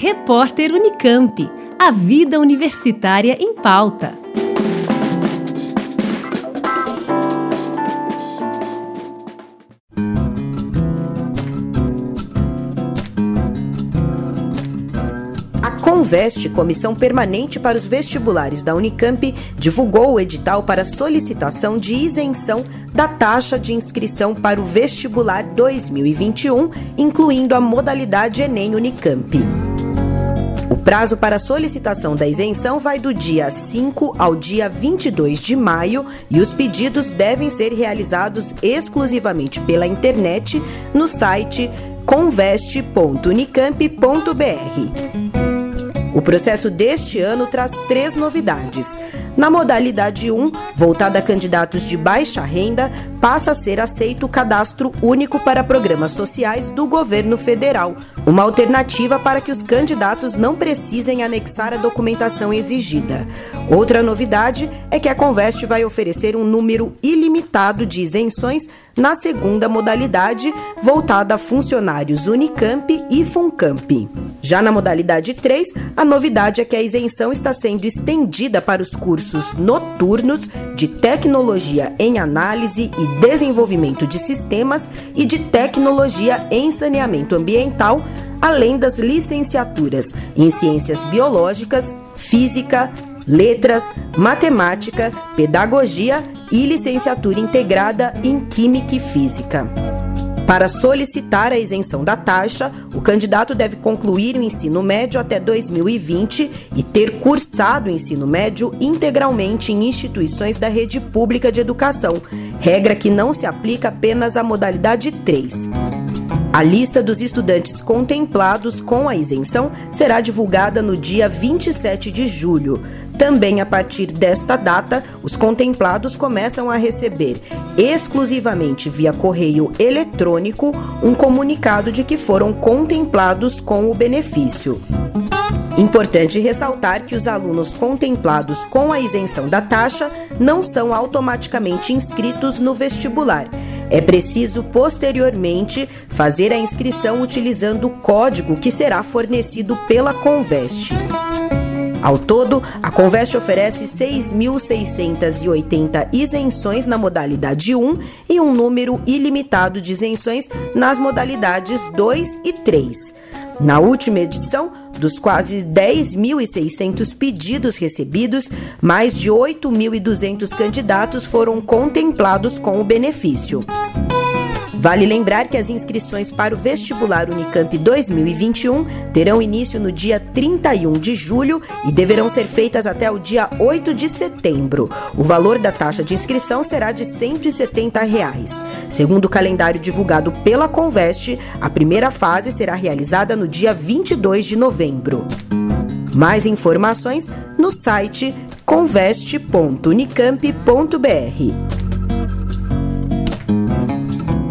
Repórter Unicamp. A vida universitária em pauta. A Conveste, Comissão Permanente para os Vestibulares da Unicamp, divulgou o edital para solicitação de isenção da taxa de inscrição para o vestibular 2021, incluindo a modalidade Enem Unicamp. Prazo para solicitação da isenção vai do dia 5 ao dia 22 de maio e os pedidos devem ser realizados exclusivamente pela internet no site conveste.unicamp.br. O processo deste ano traz três novidades. Na modalidade 1, voltada a candidatos de baixa renda, passa a ser aceito o cadastro único para programas sociais do governo federal, uma alternativa para que os candidatos não precisem anexar a documentação exigida. Outra novidade é que a Conveste vai oferecer um número ilimitado de isenções na segunda modalidade, voltada a funcionários Unicamp e Funcamp. Já na modalidade 3, a novidade é que a isenção está sendo estendida para os cursos noturnos de tecnologia em análise e desenvolvimento de sistemas e de tecnologia em saneamento ambiental, além das licenciaturas em ciências biológicas, física, letras, matemática, pedagogia e licenciatura integrada em química e física. Para solicitar a isenção da taxa, o candidato deve concluir o ensino médio até 2020 e ter cursado o ensino médio integralmente em instituições da rede pública de educação, regra que não se aplica apenas à modalidade 3. A lista dos estudantes contemplados com a isenção será divulgada no dia 27 de julho. Também a partir desta data, os contemplados começam a receber, exclusivamente via correio eletrônico, um comunicado de que foram contemplados com o benefício. Importante ressaltar que os alunos contemplados com a isenção da taxa não são automaticamente inscritos no vestibular. É preciso posteriormente fazer a inscrição utilizando o código que será fornecido pela Conveste. Ao todo, a Conveste oferece 6.680 isenções na modalidade 1 e um número ilimitado de isenções nas modalidades 2 e 3. Na última edição, dos quase 10.600 pedidos recebidos, mais de 8.200 candidatos foram contemplados com o benefício. Vale lembrar que as inscrições para o vestibular Unicamp 2021 terão início no dia 31 de julho e deverão ser feitas até o dia 8 de setembro. O valor da taxa de inscrição será de 170 reais. Segundo o calendário divulgado pela Conveste, a primeira fase será realizada no dia 22 de novembro. Mais informações no site conveste.unicamp.br.